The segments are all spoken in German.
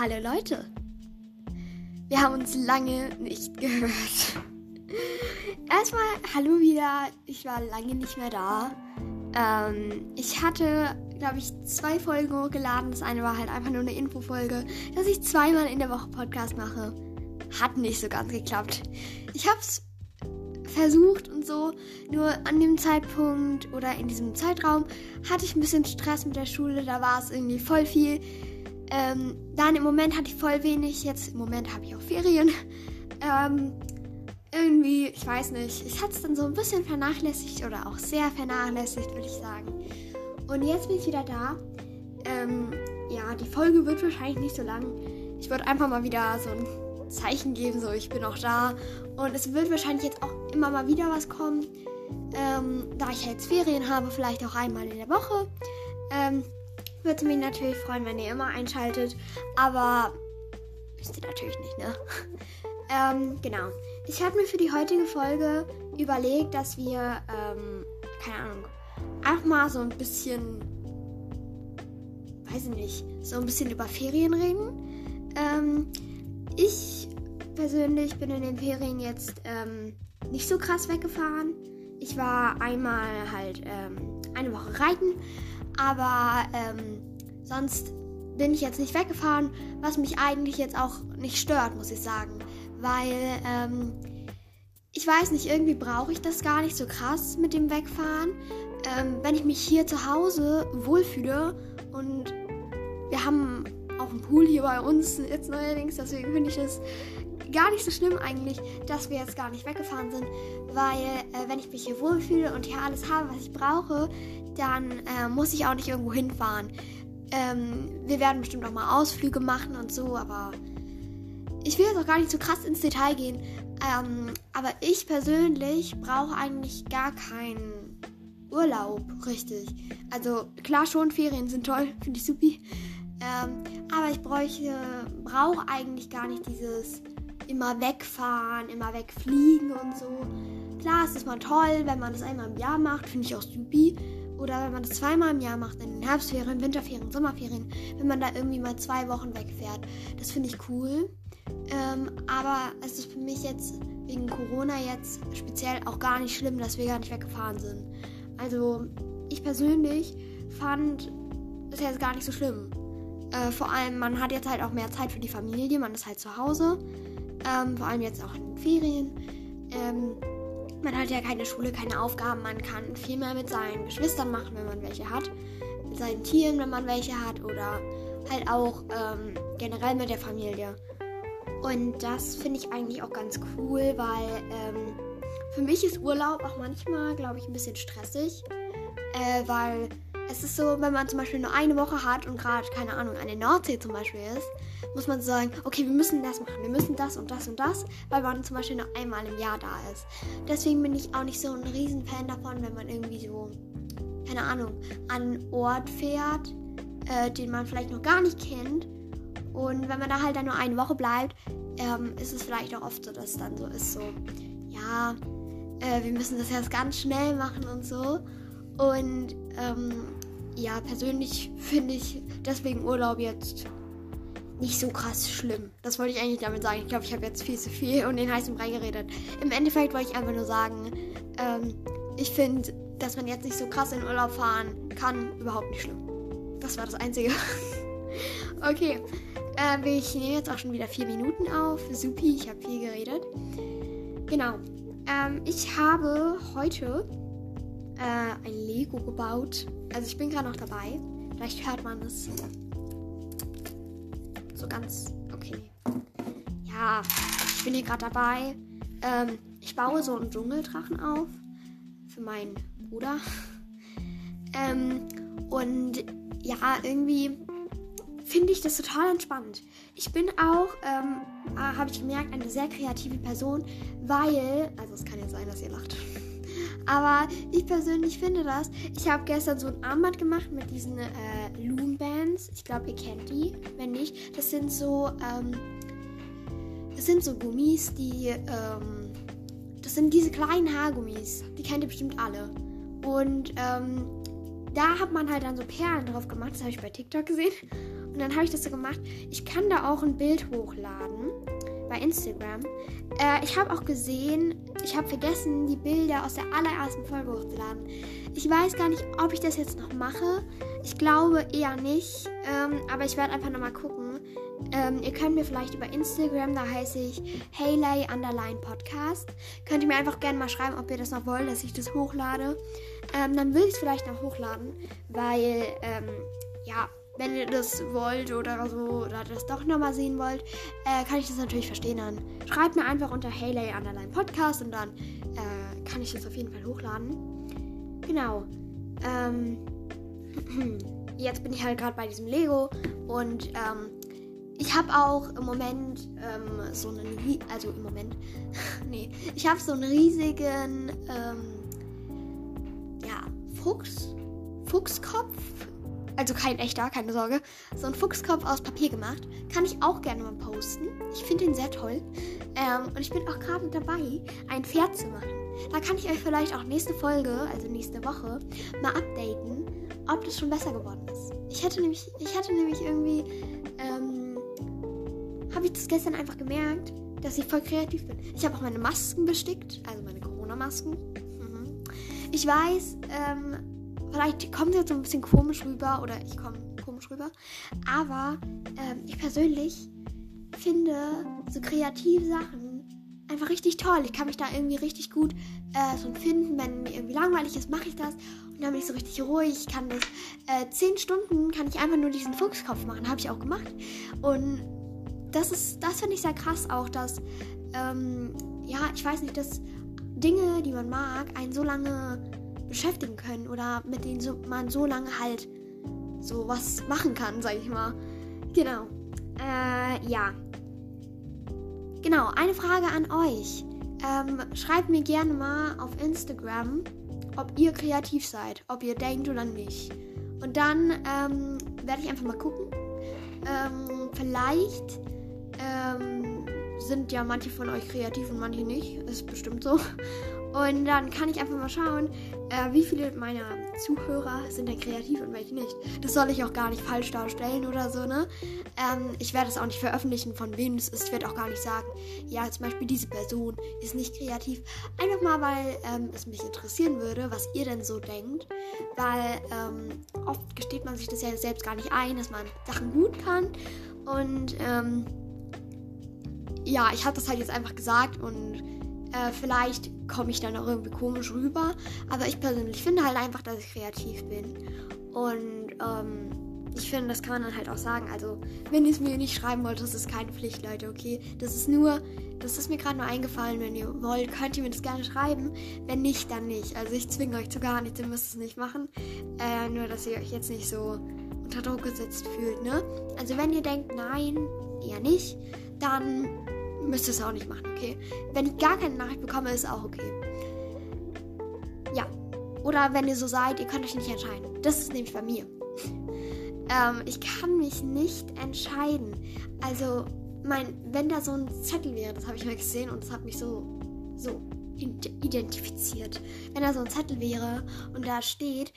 Hallo Leute. Wir haben uns lange nicht gehört. Erstmal hallo wieder. Ich war lange nicht mehr da. Ähm, ich hatte, glaube ich, zwei Folgen hochgeladen. Das eine war halt einfach nur eine Infofolge, dass ich zweimal in der Woche Podcast mache. Hat nicht so ganz geklappt. Ich habe es versucht und so. Nur an dem Zeitpunkt oder in diesem Zeitraum hatte ich ein bisschen Stress mit der Schule. Da war es irgendwie voll viel. Ähm, dann im Moment hatte ich voll wenig. Jetzt im Moment habe ich auch Ferien. Ähm, irgendwie, ich weiß nicht. Ich hatte es dann so ein bisschen vernachlässigt oder auch sehr vernachlässigt, würde ich sagen. Und jetzt bin ich wieder da. Ähm, ja, die Folge wird wahrscheinlich nicht so lang. Ich würde einfach mal wieder so ein Zeichen geben, so ich bin auch da. Und es wird wahrscheinlich jetzt auch immer mal wieder was kommen. Ähm, da ich jetzt Ferien habe, vielleicht auch einmal in der Woche. Ähm, würde mich natürlich freuen, wenn ihr immer einschaltet. Aber wisst ihr natürlich nicht, ne? ähm, genau. Ich habe mir für die heutige Folge überlegt, dass wir, ähm, keine Ahnung, einfach mal so ein bisschen, weiß ich nicht, so ein bisschen über Ferien reden. Ähm, ich persönlich bin in den Ferien jetzt ähm, nicht so krass weggefahren. Ich war einmal halt ähm, eine Woche reiten, aber ähm, sonst bin ich jetzt nicht weggefahren, was mich eigentlich jetzt auch nicht stört, muss ich sagen. Weil, ähm, ich weiß nicht, irgendwie brauche ich das gar nicht so krass mit dem Wegfahren. Ähm, wenn ich mich hier zu Hause wohlfühle und wir haben auch einen Pool hier bei uns jetzt neuerdings, deswegen finde ich es gar nicht so schlimm eigentlich, dass wir jetzt gar nicht weggefahren sind, weil äh, wenn ich mich hier wohlfühle und hier alles habe, was ich brauche, dann äh, muss ich auch nicht irgendwo hinfahren. Ähm, wir werden bestimmt auch mal Ausflüge machen und so, aber ich will jetzt auch gar nicht so krass ins Detail gehen. Ähm, aber ich persönlich brauche eigentlich gar keinen Urlaub, richtig. Also klar schon, Ferien sind toll, finde ich supi. Ähm, aber ich brauche eigentlich gar nicht dieses immer wegfahren, immer wegfliegen und so. Klar, es ist mal toll, wenn man das einmal im Jahr macht, finde ich auch supi. Oder wenn man das zweimal im Jahr macht, in den Herbstferien, Winterferien, Sommerferien, wenn man da irgendwie mal zwei Wochen wegfährt. Das finde ich cool. Ähm, aber es ist für mich jetzt wegen Corona jetzt speziell auch gar nicht schlimm, dass wir gar nicht weggefahren sind. Also ich persönlich fand es jetzt gar nicht so schlimm. Äh, vor allem, man hat jetzt halt auch mehr Zeit für die Familie, man ist halt zu Hause. Ähm, vor allem jetzt auch in den Ferien. Ähm, man hat ja keine Schule, keine Aufgaben. Man kann viel mehr mit seinen Geschwistern machen, wenn man welche hat. Mit seinen Tieren, wenn man welche hat. Oder halt auch ähm, generell mit der Familie. Und das finde ich eigentlich auch ganz cool, weil ähm, für mich ist Urlaub auch manchmal, glaube ich, ein bisschen stressig. Äh, weil es ist so, wenn man zum Beispiel nur eine Woche hat und gerade, keine Ahnung, eine Nordsee zum Beispiel ist, muss man sagen, okay, wir müssen das machen, wir müssen das und das und das, weil man zum Beispiel nur einmal im Jahr da ist. Deswegen bin ich auch nicht so ein Riesenfan davon, wenn man irgendwie so, keine Ahnung, an einen Ort fährt, äh, den man vielleicht noch gar nicht kennt. Und wenn man da halt dann nur eine Woche bleibt, ähm, ist es vielleicht auch oft so, dass es dann so ist, so, ja, äh, wir müssen das jetzt ganz schnell machen und so. Und ähm, ja, persönlich finde ich deswegen Urlaub jetzt nicht so krass schlimm. Das wollte ich eigentlich damit sagen. Ich glaube, ich habe jetzt viel zu viel und den heißen Brei geredet. Im Endeffekt wollte ich einfach nur sagen, ähm, ich finde, dass man jetzt nicht so krass in Urlaub fahren kann, überhaupt nicht schlimm. Das war das Einzige. okay, äh, ich nehme jetzt auch schon wieder vier Minuten auf. Supi, ich habe viel geredet. Genau. Ähm, ich habe heute äh, ein Lego gebaut. Also ich bin gerade noch dabei. Vielleicht hört man es so ganz okay. Ja, ich bin hier gerade dabei. Ähm, ich baue so einen Dschungeldrachen auf für meinen Bruder. ähm, und ja, irgendwie finde ich das total entspannt. Ich bin auch, ähm, habe ich gemerkt, eine sehr kreative Person, weil, also es kann ja sein, dass ihr lacht. Aber ich persönlich finde das. Ich habe gestern so ein Armband gemacht mit diesen äh, Loom Bands. Ich glaube, ihr kennt die. Wenn nicht, das sind so, ähm, das sind so Gummis, die, ähm, das sind diese kleinen Haargummis. Die kennt ihr bestimmt alle. Und ähm, da hat man halt dann so Perlen drauf gemacht. Das habe ich bei TikTok gesehen. Und dann habe ich das so gemacht. Ich kann da auch ein Bild hochladen bei Instagram. Äh, ich habe auch gesehen, ich habe vergessen, die Bilder aus der allerersten Folge hochzuladen. Ich weiß gar nicht, ob ich das jetzt noch mache. Ich glaube eher nicht. Ähm, aber ich werde einfach nochmal gucken. Ähm, ihr könnt mir vielleicht über Instagram, da heiße ich Hayley Underline Podcast. Könnt ihr mir einfach gerne mal schreiben, ob ihr das noch wollt, dass ich das hochlade. Ähm, dann will ich es vielleicht noch hochladen, weil, ähm, ja, wenn ihr das wollt oder so oder das doch nochmal sehen wollt, äh, kann ich das natürlich verstehen. Dann schreibt mir einfach unter Hayley Underline Podcast und dann äh, kann ich das auf jeden Fall hochladen. Genau. Ähm, jetzt bin ich halt gerade bei diesem Lego und ähm, ich habe auch im Moment ähm, so einen, also im Moment, nee, ich habe so einen riesigen, ähm, ja, Fuchs, Fuchskopf, also kein echter, keine Sorge, so ein Fuchskopf aus Papier gemacht. Kann ich auch gerne mal posten. Ich finde ihn sehr toll. Ähm, und ich bin auch gerade dabei, ein Pferd zu machen. Da kann ich euch vielleicht auch nächste Folge, also nächste Woche, mal updaten, ob das schon besser geworden ist. Ich hätte nämlich, ich hatte nämlich irgendwie, ähm, habe ich das gestern einfach gemerkt, dass ich voll kreativ bin. Ich habe auch meine Masken bestickt, also meine Corona-Masken. Mhm. Ich weiß, ähm, vielleicht kommt es jetzt so ein bisschen komisch rüber oder ich komme komisch rüber, aber ähm, ich persönlich finde so kreative Sachen einfach richtig toll. Ich kann mich da irgendwie richtig gut äh, so finden. Wenn mir irgendwie langweilig ist, mache ich das. Und dann bin ich so richtig ruhig. Ich kann das. Äh, zehn Stunden kann ich einfach nur diesen Fuchskopf machen. Habe ich auch gemacht. Und das ist, das finde ich sehr krass auch, dass, ähm, ja, ich weiß nicht, dass Dinge, die man mag, einen so lange beschäftigen können oder mit denen so, man so lange halt so was machen kann, sag ich mal. Genau. Äh, ja. Genau, eine Frage an euch. Ähm, schreibt mir gerne mal auf Instagram, ob ihr kreativ seid, ob ihr denkt oder nicht. Und dann ähm, werde ich einfach mal gucken. Ähm, vielleicht ähm, sind ja manche von euch kreativ und manche nicht. Ist bestimmt so. Und dann kann ich einfach mal schauen, äh, wie viele meiner Zuhörer sind denn kreativ und welche nicht. Das soll ich auch gar nicht falsch darstellen oder so, ne? Ähm, ich werde es auch nicht veröffentlichen, von wem es ist. Ich werde auch gar nicht sagen, ja, zum Beispiel diese Person ist nicht kreativ. Einfach mal, weil ähm, es mich interessieren würde, was ihr denn so denkt. Weil ähm, oft gesteht man sich das ja selbst gar nicht ein, dass man Sachen gut kann. Und, ähm, ja, ich habe das halt jetzt einfach gesagt und äh, vielleicht komme ich dann auch irgendwie komisch rüber. Aber ich persönlich finde halt einfach, dass ich kreativ bin. Und ähm, ich finde, das kann man dann halt auch sagen. Also, wenn ihr es mir nicht schreiben wollt, das ist keine Pflicht, Leute, okay? Das ist nur, das ist mir gerade nur eingefallen. Wenn ihr wollt, könnt ihr mir das gerne schreiben. Wenn nicht, dann nicht. Also, ich zwinge euch zu gar nichts, ihr müsst es nicht machen. Äh, nur, dass ihr euch jetzt nicht so unter Druck gesetzt fühlt, ne? Also, wenn ihr denkt, nein, eher nicht, dann müsst ihr es auch nicht machen, okay? Wenn ich gar keine Nachricht bekomme, ist auch okay. Ja. Oder wenn ihr so seid, ihr könnt euch nicht entscheiden. Das ist nämlich bei mir. ähm, ich kann mich nicht entscheiden. Also, mein, wenn da so ein Zettel wäre, das habe ich mal gesehen und das hat mich so, so identifiziert. Wenn da so ein Zettel wäre und da steht,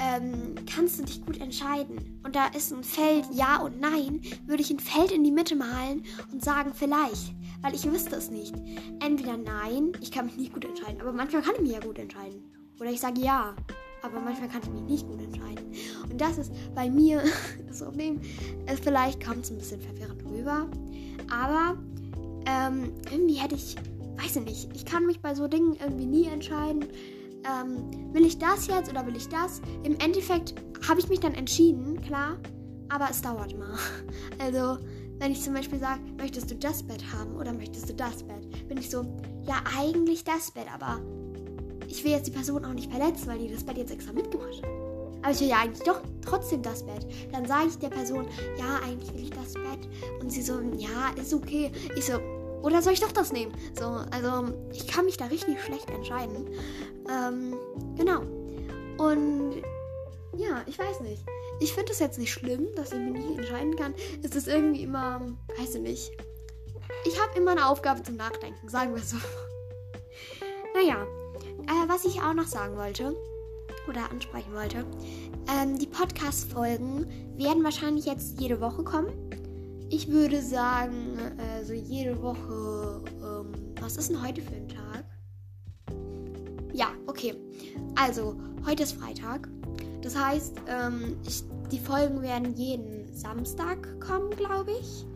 ähm, kannst du dich gut entscheiden. Und da ist ein Feld Ja und Nein, würde ich ein Feld in die Mitte malen und sagen vielleicht, weil ich wüsste es nicht. Entweder Nein, ich kann mich nicht gut entscheiden, aber manchmal kann ich mich ja gut entscheiden. Oder ich sage Ja, aber manchmal kann ich mich nicht gut entscheiden. Und das ist bei mir das Problem. Ist, vielleicht kommt es ein bisschen verwirrend rüber, aber ähm, irgendwie hätte ich, weiß ich nicht, ich kann mich bei so Dingen irgendwie nie entscheiden ähm, will ich das jetzt oder will ich das? Im Endeffekt habe ich mich dann entschieden, klar, aber es dauert immer. Also, wenn ich zum Beispiel sage, möchtest du das Bett haben oder möchtest du das Bett, bin ich so, ja, eigentlich das Bett, aber ich will jetzt die Person auch nicht verletzen, weil die das Bett jetzt extra mitgebracht hat. Aber ich will ja eigentlich doch trotzdem das Bett. Dann sage ich der Person, ja, eigentlich will ich das Bett. Und sie so, ja, ist okay. Ich so, oder soll ich doch das nehmen? So, also ich kann mich da richtig schlecht entscheiden. Ähm, genau. Und ja, ich weiß nicht. Ich finde es jetzt nicht schlimm, dass ich mich nicht entscheiden kann. Es ist irgendwie immer, weiß ich nicht. Ich habe immer eine Aufgabe zum Nachdenken, sagen wir so. naja, äh, was ich auch noch sagen wollte. oder ansprechen wollte. Ähm, die Podcast-Folgen werden wahrscheinlich jetzt jede Woche kommen. Ich würde sagen, äh, so jede Woche. Ähm, was ist denn heute für ein Tag? Ja, okay. Also, heute ist Freitag. Das heißt, ähm, ich, die Folgen werden jeden Samstag kommen, glaube ich.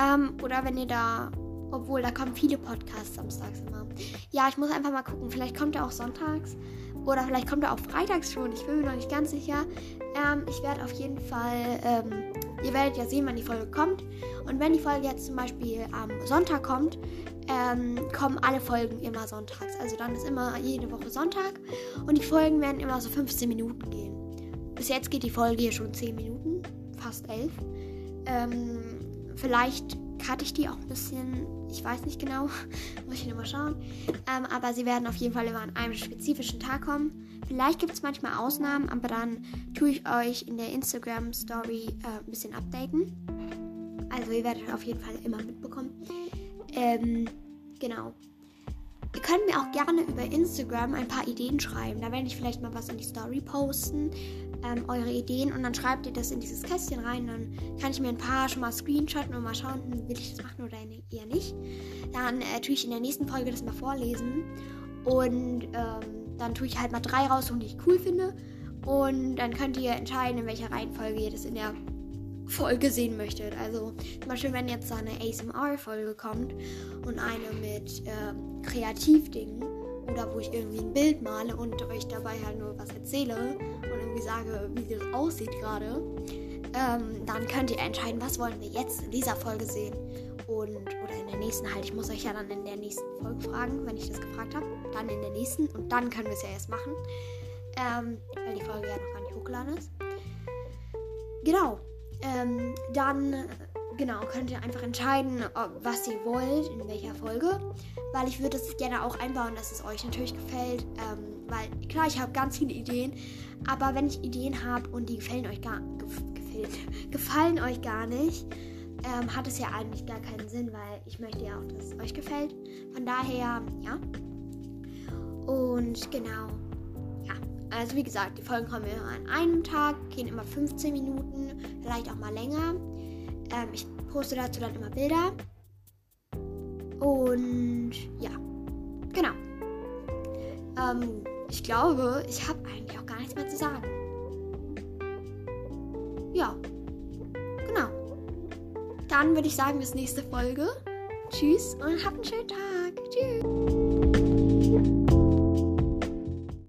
Ähm, oder wenn ihr da obwohl, da kommen viele Podcasts samstags immer. Ja, ich muss einfach mal gucken. Vielleicht kommt er auch sonntags. Oder vielleicht kommt er auch freitags schon. Ich bin mir noch nicht ganz sicher. Ähm, ich werde auf jeden Fall. Ähm, ihr werdet ja sehen, wann die Folge kommt. Und wenn die Folge jetzt zum Beispiel am Sonntag kommt, ähm, kommen alle Folgen immer sonntags. Also dann ist immer jede Woche Sonntag. Und die Folgen werden immer so 15 Minuten gehen. Bis jetzt geht die Folge hier schon 10 Minuten. Fast 11. Ähm, vielleicht cutte ich die auch ein bisschen. Ich weiß nicht genau. Muss ich nochmal schauen. Ähm, aber sie werden auf jeden Fall immer an einem spezifischen Tag kommen. Vielleicht gibt es manchmal Ausnahmen, aber dann tue ich euch in der Instagram-Story äh, ein bisschen updaten. Also ihr werdet auf jeden Fall immer mitbekommen. Ähm, genau. Könnt mir auch gerne über Instagram ein paar Ideen schreiben. Da werde ich vielleicht mal was in die Story posten ähm, eure Ideen und dann schreibt ihr das in dieses Kästchen rein. Dann kann ich mir ein paar schon mal screenshotten und mal schauen, hm, will ich das machen oder eher nicht. Dann äh, tue ich in der nächsten Folge das mal vorlesen und ähm, dann tue ich halt mal drei raussuchen, die ich cool finde. Und dann könnt ihr entscheiden, in welcher Reihenfolge ihr das in der Folge sehen möchtet. Also zum Beispiel, wenn jetzt da eine ASMR-Folge kommt und eine mit äh, Kreativdingen oder wo ich irgendwie ein Bild male und euch dabei halt nur was erzähle und irgendwie sage, wie das aussieht gerade, ähm, dann könnt ihr entscheiden, was wollen wir jetzt in dieser Folge sehen und oder in der nächsten halt. Ich muss euch ja dann in der nächsten Folge fragen, wenn ich das gefragt habe, dann in der nächsten und dann können wir es ja erst machen, ähm, weil die Folge ja noch gar nicht hochgeladen ist. Genau. Ähm, dann genau, könnt ihr einfach entscheiden, was ihr wollt, in welcher Folge. Weil ich würde es gerne auch einbauen, dass es euch natürlich gefällt. Ähm, weil klar, ich habe ganz viele Ideen, aber wenn ich Ideen habe und die gefallen euch gar gefällt, gefallen euch gar nicht, ähm, hat es ja eigentlich gar keinen Sinn, weil ich möchte ja auch, dass es euch gefällt. Von daher, ja. Und genau. Also wie gesagt, die Folgen kommen immer an einem Tag, gehen immer 15 Minuten, vielleicht auch mal länger. Ähm, ich poste dazu dann immer Bilder. Und ja, genau. Ähm, ich glaube, ich habe eigentlich auch gar nichts mehr zu sagen. Ja, genau. Dann würde ich sagen, bis nächste Folge. Tschüss und habt einen schönen Tag. Tschüss.